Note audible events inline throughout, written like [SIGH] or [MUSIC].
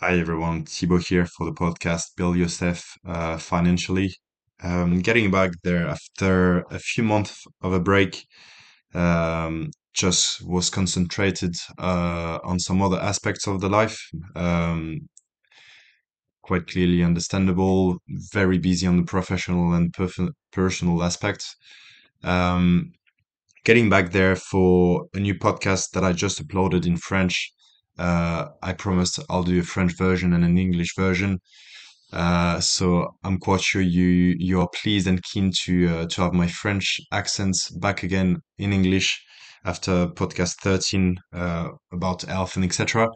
Hi everyone, Thibaut here for the podcast Build Yourself uh, Financially. Um, getting back there after a few months of a break, um, just was concentrated uh, on some other aspects of the life. Um, quite clearly understandable, very busy on the professional and perf- personal aspects. Um, getting back there for a new podcast that I just uploaded in French. Uh, I promised I'll do a French version and an English version. Uh, so I'm quite sure you you are pleased and keen to uh, to have my French accents back again in English after podcast 13 uh, about health and etc.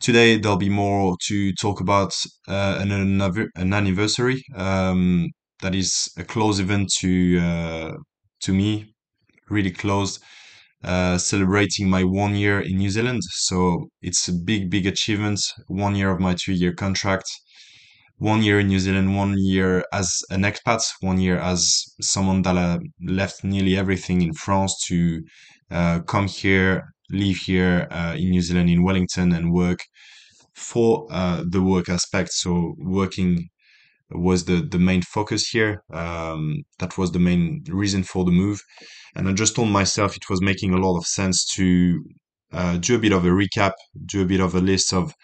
Today there'll be more to talk about uh, an an anniversary um, that is a close event to uh, to me, really close uh, celebrating my one year in New Zealand. So it's a big, big achievement. One year of my two year contract, one year in New Zealand, one year as an expat, one year as someone that uh, left nearly everything in France to uh, come here, live here uh, in New Zealand, in Wellington, and work for uh, the work aspect. So working was the the main focus here. Um, that was the main reason for the move, and I just told myself it was making a lot of sense to uh, do a bit of a recap, do a bit of a list of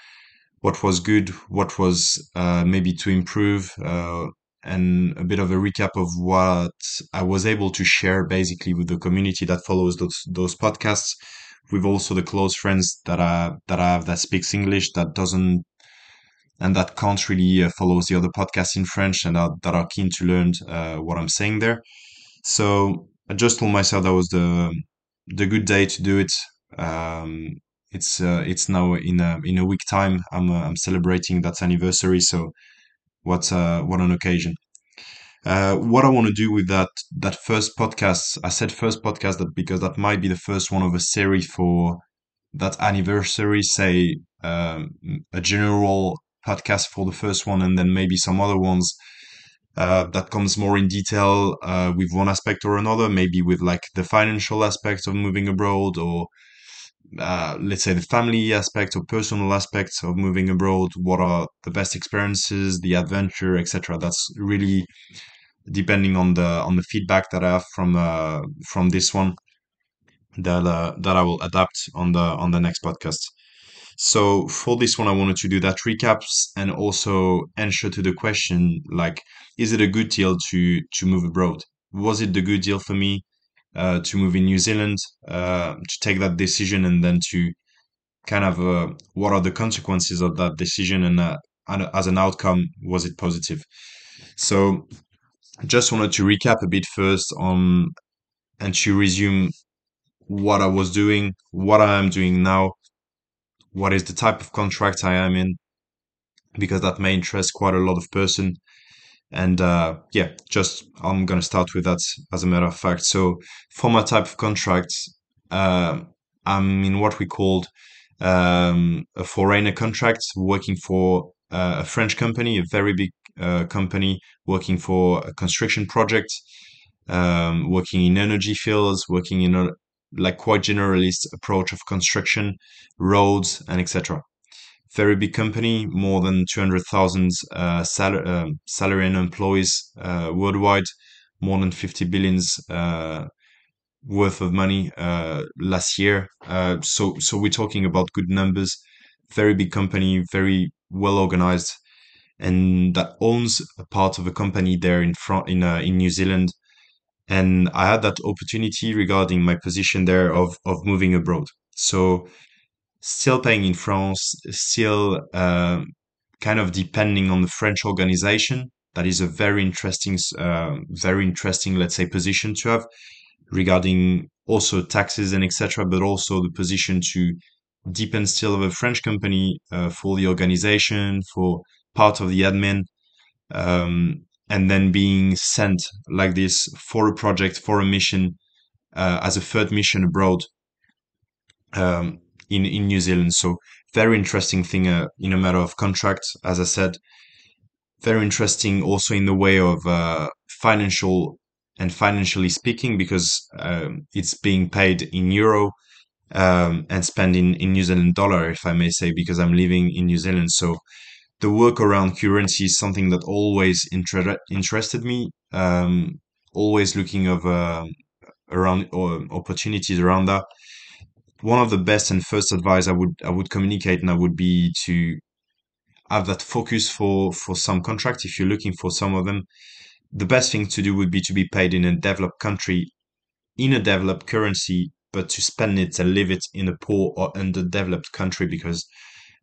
what was good, what was uh, maybe to improve, uh, and a bit of a recap of what I was able to share basically with the community that follows those those podcasts. With also the close friends that I that I have that speaks English that doesn't and that can't really uh, follow the other podcasts in French and are, that are keen to learn uh, what I'm saying there. So I just told myself that was the the good day to do it. Um, it's uh, it's now in a in a week time. I'm uh, I'm celebrating that anniversary. So what uh, what an occasion. Uh, what I want to do with that that first podcast, I said first podcast that because that might be the first one of a series for that anniversary. Say um, a general podcast for the first one, and then maybe some other ones uh, that comes more in detail uh, with one aspect or another, maybe with like the financial aspect of moving abroad, or uh, let's say the family aspect or personal aspects of moving abroad. What are the best experiences, the adventure, etc. That's really depending on the on the feedback that I have from uh, from this one that uh, that I will adapt on the on the next podcast. So for this one, I wanted to do that recaps and also answer to the question like, is it a good deal to to move abroad? Was it the good deal for me uh, to move in New Zealand, uh, to take that decision, and then to kind of uh, what are the consequences of that decision, and, uh, and as an outcome, was it positive? So just wanted to recap a bit first on and to resume what I was doing, what I am doing now, what is the type of contract I am in, because that may interest quite a lot of person. And uh, yeah, just I'm gonna start with that as a matter of fact. So for my type of contract, uh, I'm in what we called um, a foreigner contract, working for uh, a French company, a very big uh, company, working for a construction project, um, working in energy fields, working in like quite generalist approach of construction, roads, and etc very big company, more than 200,000 uh, sal- uh, salary and employees uh, worldwide, more than 50 billions uh, worth of money uh, last year. Uh, so, so we're talking about good numbers. Very big company, very well organized, and that owns a part of a company there in front in in New Zealand. And I had that opportunity regarding my position there of of moving abroad. So still paying in France, still um, kind of depending on the French organization. That is a very interesting, uh, very interesting, let's say, position to have regarding also taxes and etc. But also the position to depend still of a French company uh, for the organization, for part of the admin, um, and then being sent like this for a project, for a mission, uh, as a third mission abroad. Um, in in New Zealand. So very interesting thing uh, in a matter of contract, as I said. Very interesting also in the way of uh, financial and financially speaking because um, it's being paid in euro um, and spend in, in New Zealand dollar, if I may say, because I'm living in New Zealand. So the work around currency is something that always inter- interested me. Um, always looking of uh, around or opportunities around that. One of the best and first advice I would I would communicate now would be to have that focus for for some contracts if you're looking for some of them. The best thing to do would be to be paid in a developed country in a developed currency, but to spend it and live it in a poor or underdeveloped country because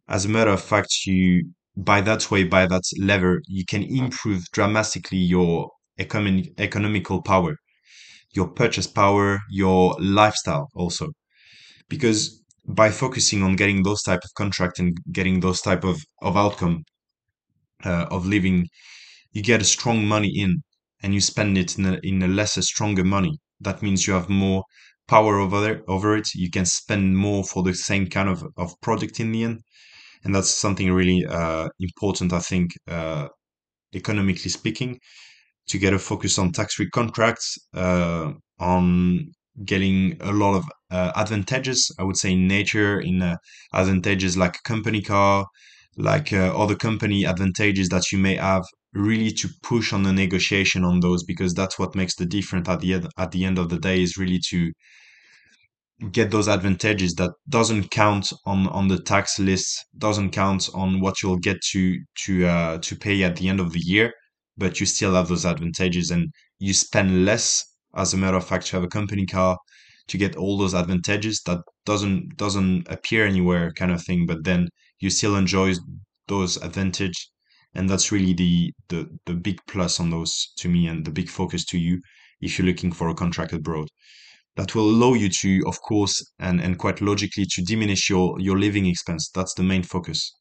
as a matter of fact, you by that way, by that lever, you can improve dramatically your economic economical power, your purchase power, your lifestyle also. Because by focusing on getting those type of contract and getting those type of, of outcome uh, of living, you get a strong money in and you spend it in a, in a lesser, stronger money. That means you have more power over there, over it. You can spend more for the same kind of, of product in the end and that's something really uh, important, I think, uh, economically speaking, to get a focus on tax-free contracts, uh, on getting a lot of uh, advantages. I would say in nature, in uh, advantages like company car, like uh, other company advantages that you may have. Really to push on the negotiation on those because that's what makes the difference at the end. At the end of the day, is really to get those advantages that doesn't count on on the tax list doesn't count on what you'll get to to uh to pay at the end of the year but you still have those advantages and you spend less as a matter of fact to have a company car to get all those advantages that doesn't doesn't appear anywhere kind of thing but then you still enjoy those advantage and that's really the the the big plus on those to me and the big focus to you if you're looking for a contract abroad that will allow you to, of course, and, and quite logically, to diminish your, your living expense. That's the main focus.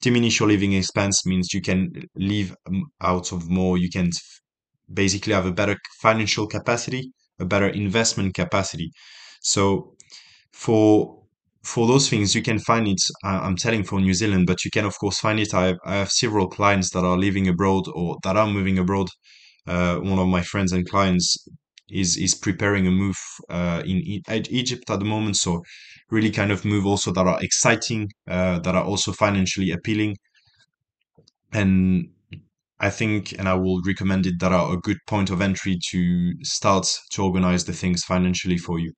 Diminish your living expense means you can live um, out of more, you can basically have a better financial capacity, a better investment capacity. So for for those things, you can find it. I'm telling for New Zealand, but you can of course find it. I have, I have several clients that are living abroad or that are moving abroad. Uh, one of my friends and clients is is preparing a move uh, in, in Egypt at the moment. So really kind of move also that are exciting, uh, that are also financially appealing, and I think, and I will recommend it that are a good point of entry to start to organize the things financially for you.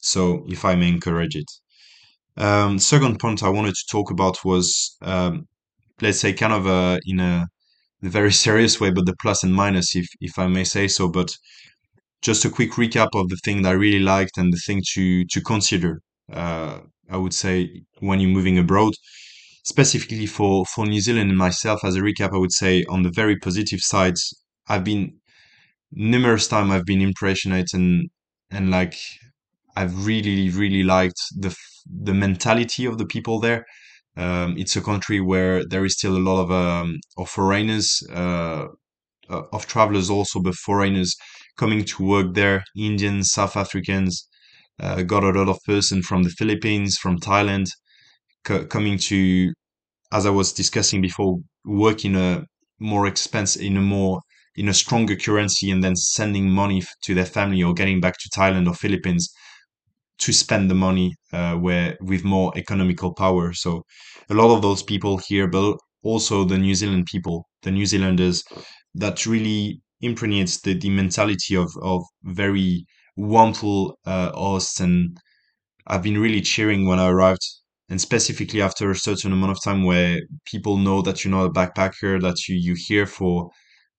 So if I may encourage it. Um, second point I wanted to talk about was, um, let's say, kind of a, in a, a very [LAUGHS] serious way, but the plus and minus, if if I may say so. But just a quick recap of the thing that I really liked and the thing to to consider. Uh, I would say when you're moving abroad, specifically for for New Zealand and myself as a recap, I would say on the very positive sides, I've been numerous times I've been impressioned and and like I've really really liked the the mentality of the people there. Um, it's a country where there is still a lot of um, of foreigners, uh, of travelers also, but foreigners coming to work there, Indians, South Africans, uh, got a lot of person from the Philippines, from Thailand, coming to, as I was discussing before, work in a more expensive, in a more, in a stronger currency and then sending money to their family or getting back to Thailand or Philippines to spend the money uh, where with more economical power. So a lot of those people here, but also the New Zealand people, the New Zealanders that really impregnates the, the mentality of, of very warmful uh, hosts. And I've been really cheering when I arrived, and specifically after a certain amount of time where people know that you're not a backpacker, that you, you're here for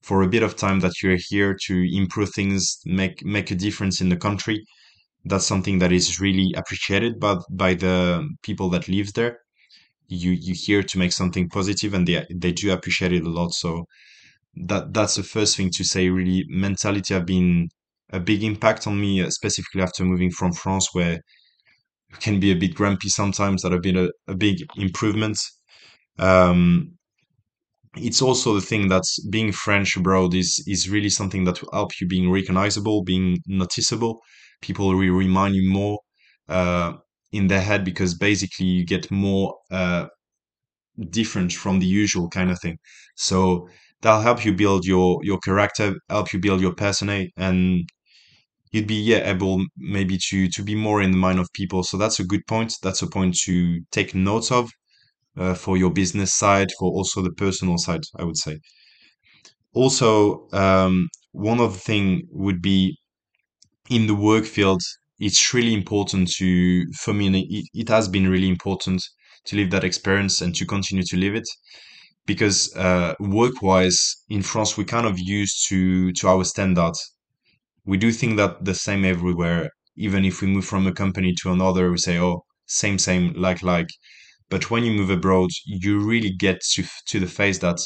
for a bit of time, that you're here to improve things, make make a difference in the country. That's something that is really appreciated by by the people that live there. You you here to make something positive, and they they do appreciate it a lot. So that that's the first thing to say. Really, mentality have been a big impact on me, uh, specifically after moving from France, where I can be a bit grumpy sometimes. That have been a, a big improvement. Um, it's also the thing that being French abroad is is really something that will help you being recognizable, being noticeable. People will remind you more uh, in their head because basically you get more uh, different from the usual kind of thing. So that'll help you build your your character, help you build your persona, and you'd be yeah able maybe to to be more in the mind of people. So that's a good point. That's a point to take notes of uh, for your business side, for also the personal side, I would say. Also, um, one other thing would be in the work field. It's really important to, for me, it, it has been really important to live that experience and to continue to live it because uh, work-wise in France, we kind of used to to our standards. We do think that the same everywhere. Even if we move from a company to another, we say, "Oh, same, same, like, like." But when you move abroad, you really get to to the face that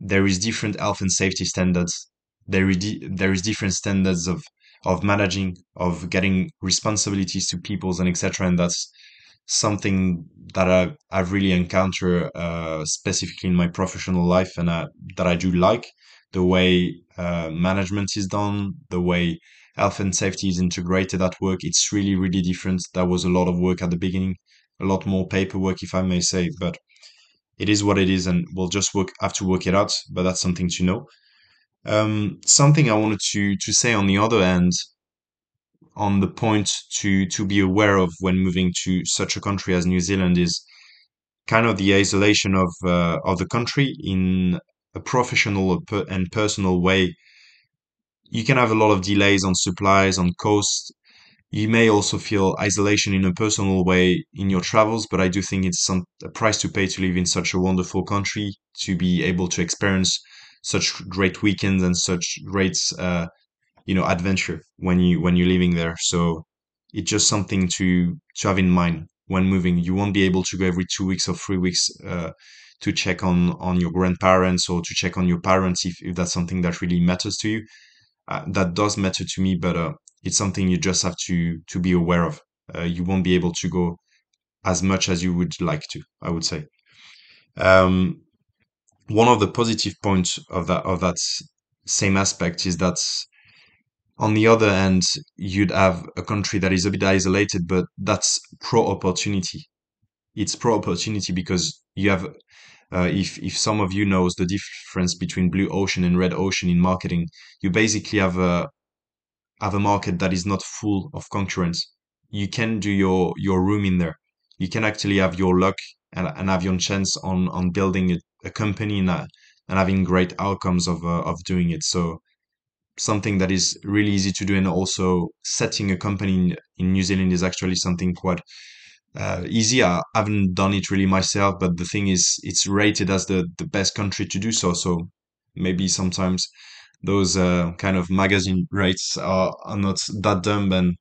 there is different health and safety standards. There is di- there is different standards of of managing, of getting responsibilities to peoples and etc. And that's something that I, I've really encountered uh, specifically in my professional life and uh, that I do like the way uh, management is done, the way health and safety is integrated at work. It's really, really different. That was a lot of work at the beginning, a lot more paperwork, if I may say, but it is what it is, and we'll just work have to work it out. But that's something to know. Um, something I wanted to to say on the other end on the point to to be aware of when moving to such a country as New Zealand is kind of the isolation of uh, of the country in a professional and personal way. You can have a lot of delays on supplies, on costs. You may also feel isolation in a personal way in your travels, but I do think it's some a price to pay to live in such a wonderful country, to be able to experience such great weekends and such great uh, you know adventure when you when you're living there. So it's just something to to have in mind when moving. You won't be able to go every two weeks or three weeks uh, to check on on your grandparents or to check on your parents if, if that's something that really matters to you. Uh, that does matter to me but uh, it's something you just have to to be aware of. Uh, you won't be able to go as much as you would like to i would say. Um, one of the positive points of that of that same aspect is that on the other hand, you'd have a country that is a bit isolated, but that's pro opportunity. It's pro opportunity because you have, uh, if if some of you knows the difference between blue ocean and red ocean in marketing, you basically have a have a market that is not full of concurrents. You can do your your room in there. You can actually have your luck and, and have your chance on on building a, a company and, uh, and having great outcomes of uh, of doing it. So something that is really easy to do and also setting a company in, in New Zealand is actually something quite uh, easy. I haven't done it really myself, but the thing is, it's rated as the, the best country to do so. So maybe sometimes those uh, kind of magazine rates are, are not that dumb and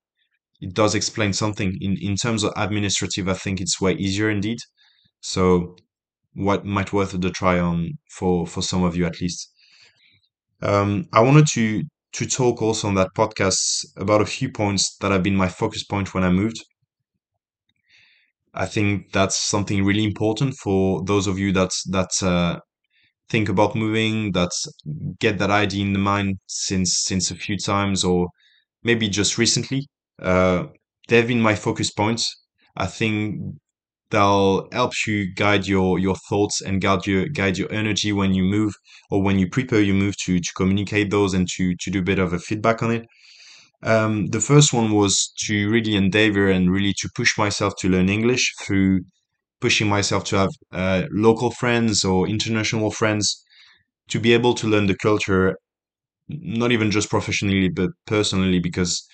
it does explain something. In, in terms of administrative, I think it's way easier indeed. So what might worth the try on for, for some of you at least. Um, I wanted to to talk also on that podcast about a few points that have been my focus point when I moved. I think that's something really important for those of you that that uh, think about moving, that get that idea in the mind since since a few times or maybe just recently. Uh, they've been my focus points. I think they'll help you guide your your thoughts and guide your guide your energy when you move or when you prepare your move to to communicate those and to to do a bit of a feedback on it. Um, the first one was to really endeavor and really to push myself to learn English through pushing myself to have uh, local friends or international friends to be able to learn the culture, not even just professionally but personally, because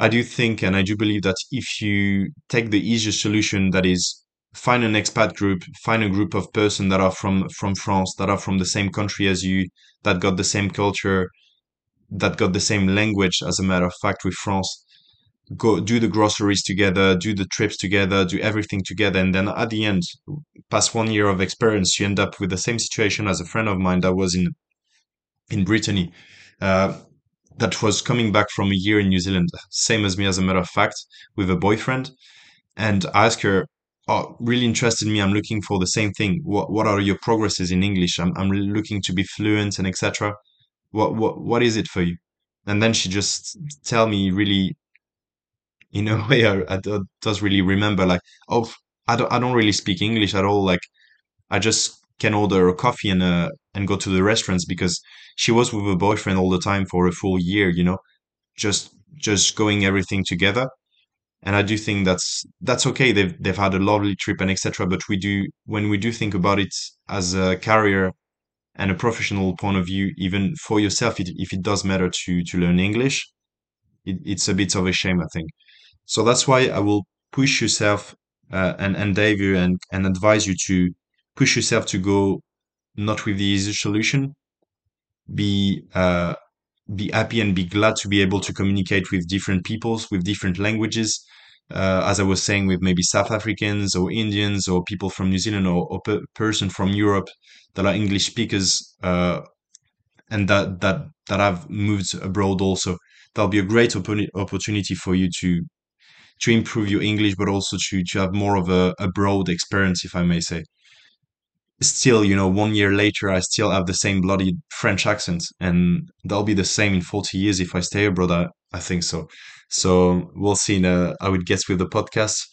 I do think and I do believe that if you take the easiest solution, that is find an expat group, find a group of person that are from from France, that are from the same country as you, that got the same culture, that got the same language, as a matter of fact, with France. Go do the groceries together, do the trips together, do everything together, and then at the end, past one year of experience, you end up with the same situation as a friend of mine that was in in Brittany. Uh, that was coming back from a year in New Zealand, same as me, as a matter of fact, with a boyfriend. And I asked her, Oh, really interested in me. I'm looking for the same thing. What What are your progresses in English? I'm I'm looking to be fluent and etc. What what what is it for you? And then she just tell me really, in a [LAUGHS] way, I, I do- does really remember like, oh, I don't I don't really speak English at all. Like I just can order a coffee and uh and go to the restaurants because she was with her boyfriend all the time for a full year, you know just just going everything together. And I do think that's that's okay. They've they've had a lovely trip and etc. But we do when we do think about it as a career and a professional point of view, even for yourself, it, if it does matter to to learn English, it, it's a bit of a shame, I think. So that's why I will push yourself uh, and endeavor you and and advise you to push yourself to go not with the easy solution. Be uh, be happy and be glad to be able to communicate with different peoples with different languages. Uh, as I was saying, with maybe South Africans or Indians or people from New Zealand or, or per person from Europe that are English speakers uh, and that that that have moved abroad also. That'll be a great opportunity for you to to improve your English, but also to to have more of a, a broad experience, if I may say still, you know, one year later, I still have the same bloody French accent, and that'll be the same in 40 years if I stay abroad. I, I think so. So we'll see in, how it gets with the podcast. [LAUGHS]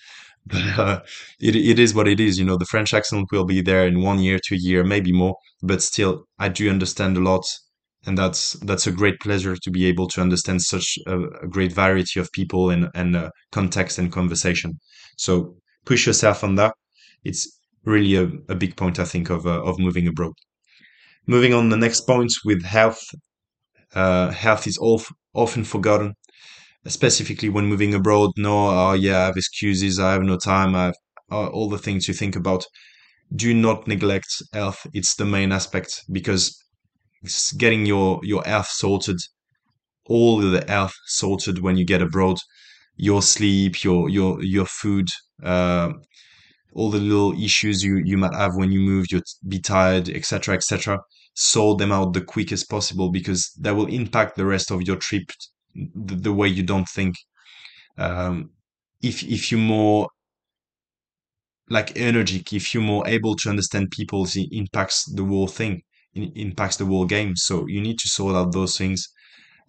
But uh, it, it is what it is. You know, the French accent will be there in one year, two year, maybe more. But still, I do understand a lot. And that's that's a great pleasure to be able to understand such a, a great variety of people and, and uh, context and conversation. So push yourself on that. It's really a, a big point, I think, of uh, of moving abroad. Moving on the next point with health. Uh, health is all, often forgotten, specifically when moving abroad. No, oh yeah, I have excuses. I have no time. I have uh, all the things you think about. Do not neglect health. It's the main aspect because it's getting your your health sorted, all the health sorted when you get abroad. Your sleep, your your your food, uh, all the little issues you you might have when you move you'll be tired etc etc sort them out the quickest possible because that will impact the rest of your trip the, the way you don't think. Um, if if you're more like energetic if you're more able to understand people it impacts the whole thing it impacts the whole game. So you need to sort out those things.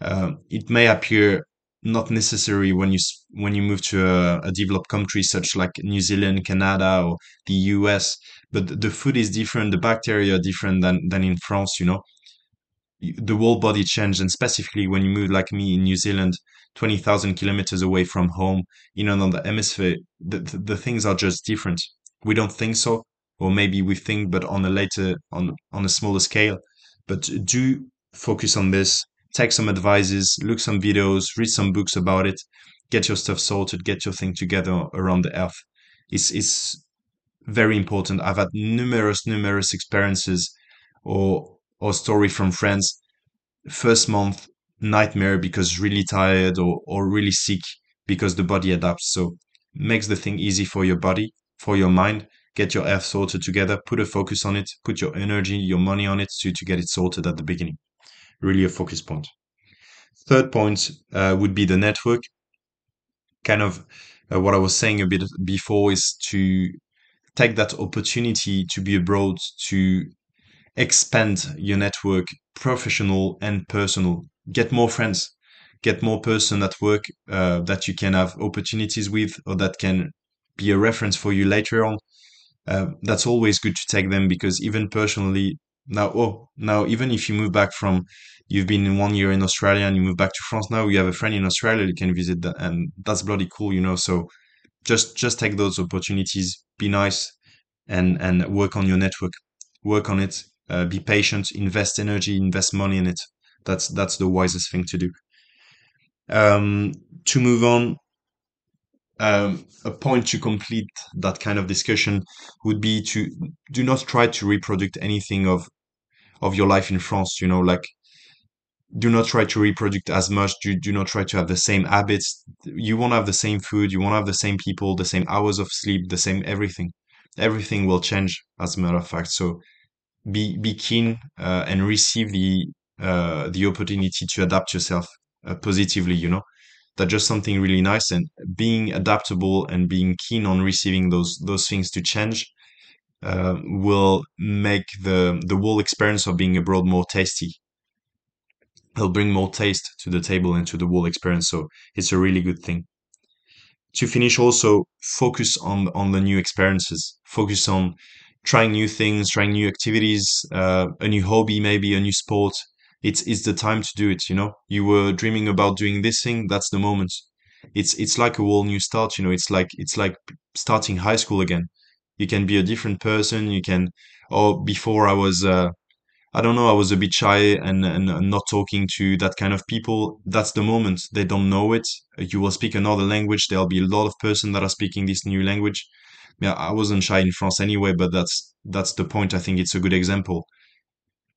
Um, it may appear not necessary when you when you move to a, a, developed country such like New Zealand, Canada, or the US. But the food is different, the bacteria are different than than in France. You know, the whole body changes, and specifically when you move like me in New Zealand, twenty thousand kilometers away from home, in another hemisphere, the, the the things are just different. We don't think so, or maybe we think, but on a later on on a smaller scale. But do focus on this take some advices, look some videos, read some books about it, get your stuff sorted, get your thing together around the earth. It's, it's very important. I've had numerous, numerous experiences or, or story from friends. First month, nightmare because really tired or, or really sick because the body adapts. So makes the thing easy for your body, for your mind. Get your earth sorted together, put a focus on it, put your energy, your money on it to, to get it sorted at the beginning really a focus point. Third point uh, would be the network. Kind of uh, what I was saying a bit before is to take that opportunity to be abroad to expand your network, professional and personal. Get more friends, get more person at work uh, that you can have opportunities with or that can be a reference for you later on. Uh, that's always good to take them because even personally, now, oh, now even if you move back from, you've been in one year in Australia and you move back to France now, you have a friend in Australia you can visit that, and that's bloody cool, you know. So just just take those opportunities, be nice, and and work on your network, work on it, uh, be patient, invest energy, invest money in it. That's that's the wisest thing to do. Um, to move on, um, a point to complete that kind of discussion would be to do not try to reproduce anything of of your life in France. You know, like do not try to reproduce as much. Do, do not try to have the same habits. You won't have the same food. You won't have the same people, the same hours of sleep, the same everything. Everything will change, as a matter of fact. So be be keen uh, and receive the uh, the opportunity to adapt yourself uh, positively. You know, that's just something really nice. And being adaptable and being keen on receiving those those things to change uh, will make the the whole experience of being abroad more tasty. It'll bring more taste to the table and to the whole experience. So it's a really good thing. To finish, also focus on on the new experiences. Focus on trying new things, trying new activities, uh, a new hobby, maybe a new sport. it's it's the time to do it you know you were dreaming about doing this thing that's the moment it's it's like a whole new start you know it's like it's like starting high school again you can be a different person you can or before i was uh I don't know. I was a bit shy and, and and not talking to that kind of people. That's the moment. They don't know it. You will speak another language. There'll be a lot of person that are speaking this new language. Yeah, I wasn't shy in France anyway, but that's that's the point. I think it's a good example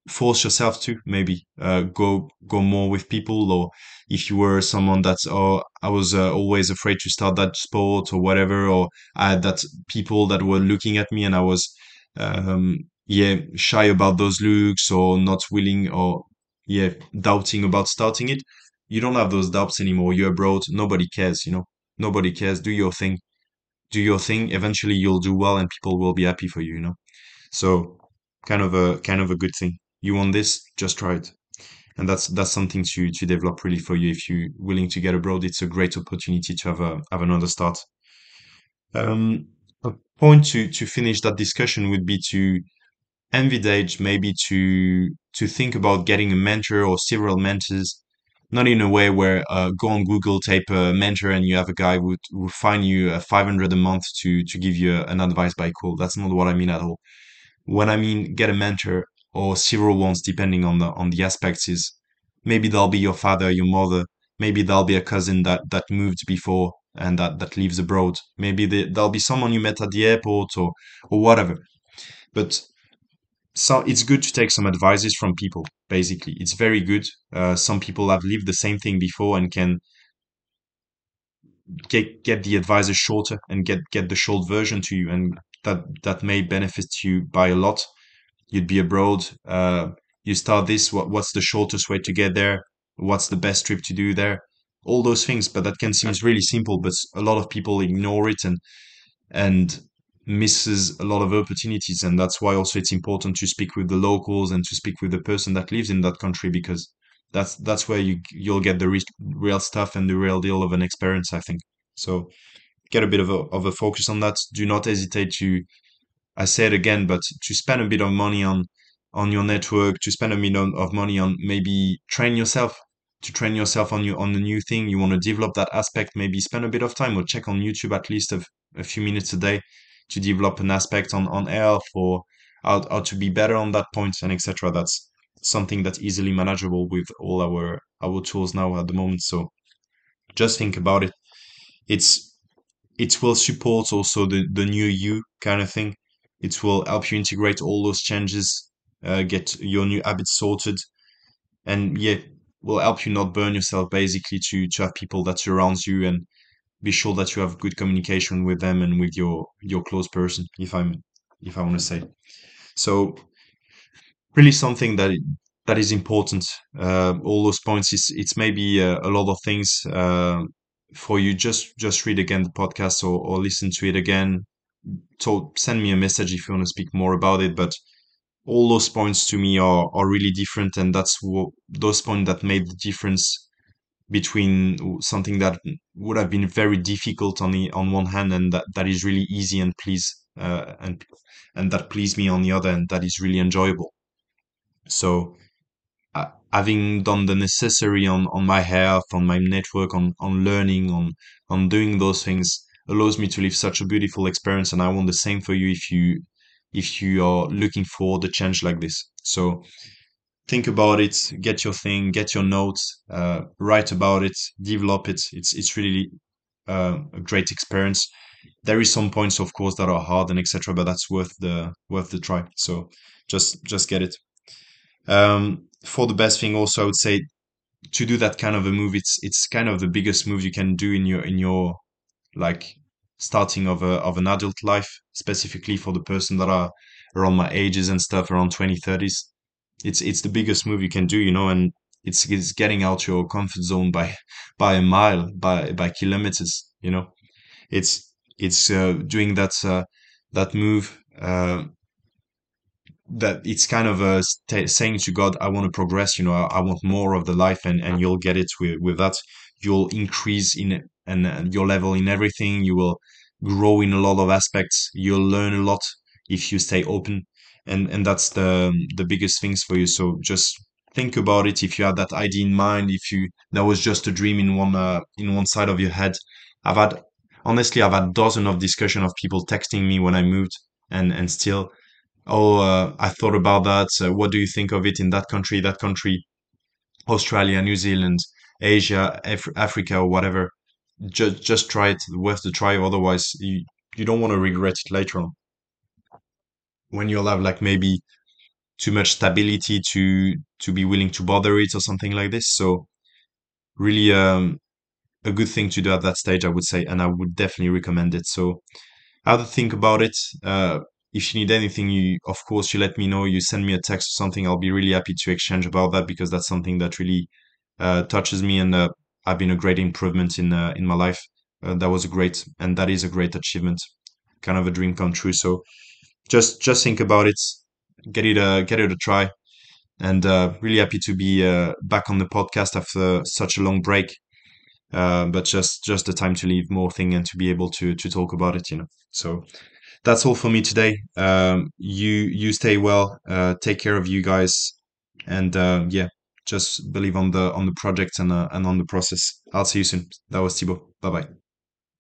force yourself to maybe uh, go go more with people or if you were someone that's oh i was uh, always afraid to start that sport or whatever or i had that people that were looking at me and i was um yeah shy about those looks or not willing or yeah doubting about starting it you don't have those doubts anymore. You're abroad nobody cares you know? Nobody cares. Do your thing. Do your thing. Eventually you'll do well and people will be happy for you you know? So kind of a kind of a good thing. You want this, just try it. And that's that's something to to develop really for you if you're willing to get abroad. It's a great opportunity to have a have another start. Um, a point to to finish that discussion would be to envisage maybe to to think about getting a mentor or several mentors not in a way where uh, go on Google, type a mentor, and you have a guy who who find you a 500 a month to to give you an advice by call. That's not what I mean at all when I mean get a mentor or several ones, depending on the on the aspects, is maybe they'll be your father, your mother, maybe they'll be a cousin that that moved before and that that lives abroad. Maybe they, there'll be someone you met at the airport or or whatever. But so it's good to take some advices from people. Basically, it's very good. Uh, some people have lived the same thing before and can get get the advisor shorter and get get the short version to you, and that that may benefit you by a lot you'd be abroad. Uh, you start this. What what's the shortest way to get there? What's the best trip to do there? All those things, but that can seem really simple, but a lot of people ignore it and and misses a lot of opportunities. And that's why also it's important to speak with the locals and to speak with the person that lives in that country because that's that's where you you'll get the re- real stuff and the real deal of an experience. I think so. Get a bit of a of a focus on that. Do not hesitate to I say it again, but to spend a bit of money on on your network, to spend a bit of money on maybe train yourself, to train yourself on your on the new thing you want to develop that aspect. Maybe spend a bit of time or check on YouTube at least a, a few minutes a day to develop an aspect on on health or how, how to be better on that point and etc. That's something that's easily manageable with all our our tools now at the moment. So just think about it. It's it will support also the the new you kind of thing it will help you integrate all those changes, uh, get your new habits sorted, and yeah, will help you not burn yourself basically to to have people that surrounds you and be sure that you have good communication with them and with your your close person. If I'm if I want to say so, really something that that is important. Uh, all those points. It's it's maybe a, a lot of things. Uh, for you just just read again the podcast or, or listen to it again so send me a message if you want to speak more about it. But all those points to me are are really different, and that's what those points that made the difference between something that would have been very difficult on the on one hand, and that, that is really easy and please uh, and and that please me on the other, and that is really enjoyable. So uh, having done the necessary on on my health, on my network, on on learning, on on doing those things allows me to live such a beautiful experience and i want the same for you if you if you are looking for the change like this. So think about it get your thing get your notes uh, write about it develop it. It's it's really uh, a great experience. There is some points of course that are hard and etc but that's worth the worth the try. So just just get it. Um, for the best thing also i would say to do that kind of a move it's it's kind of the biggest move you can do in your in your like starting of a of an adult life, specifically for the person that are around my ages and stuff, around 20, 30s. It's it's the biggest move you can do, you know, and it's it's getting out your comfort zone by [LAUGHS] by a mile, by by kilometers, you know. It's it's uh, doing that uh, that move uh, that it's kind of a st- saying to God, I want to progress, you know, I, I, want more of the life, and, and you'll get it with, with that. You'll increase in and, and your level in everything. You will grow in a lot of aspects. You'll learn a lot if you stay open, and and that's the the biggest things for you. So just think about it if you have that idea in mind if you that was just a dream in one uh, in one side of your head i've had honestly i've had dozens of discussion of people texting me when i moved and and still oh uh, i thought about that uh, what do you think of it in that country that country australia new zealand asia Af- africa or whatever just just try it worth the try otherwise you you don't want to regret it later on when you'll have like maybe too much stability to to be willing to bother it or something like this. So really um, a good thing to do at that stage, I would say, and I would definitely recommend it. So how to think about it. Uh, if you need anything, you of course you let me know. You send me a text or something. I'll be really happy to exchange about that because that's something that really uh, touches me and uh, have been a great improvement in uh, in my life. Uh, that was a great and that is a great achievement, kind of a dream come true. So just just think about it, get it a get it a try and uh, really happy to be uh, back on the podcast after such a long break. Uh, but just just the time to leave more thing and to be able to to talk about it, you know. So that's all for me today. Um, you you stay well. Uh, take care of you guys, and uh, yeah, just believe on the on the project and uh, and on the process. I'll see you soon. That was Thibaut. Bye bye.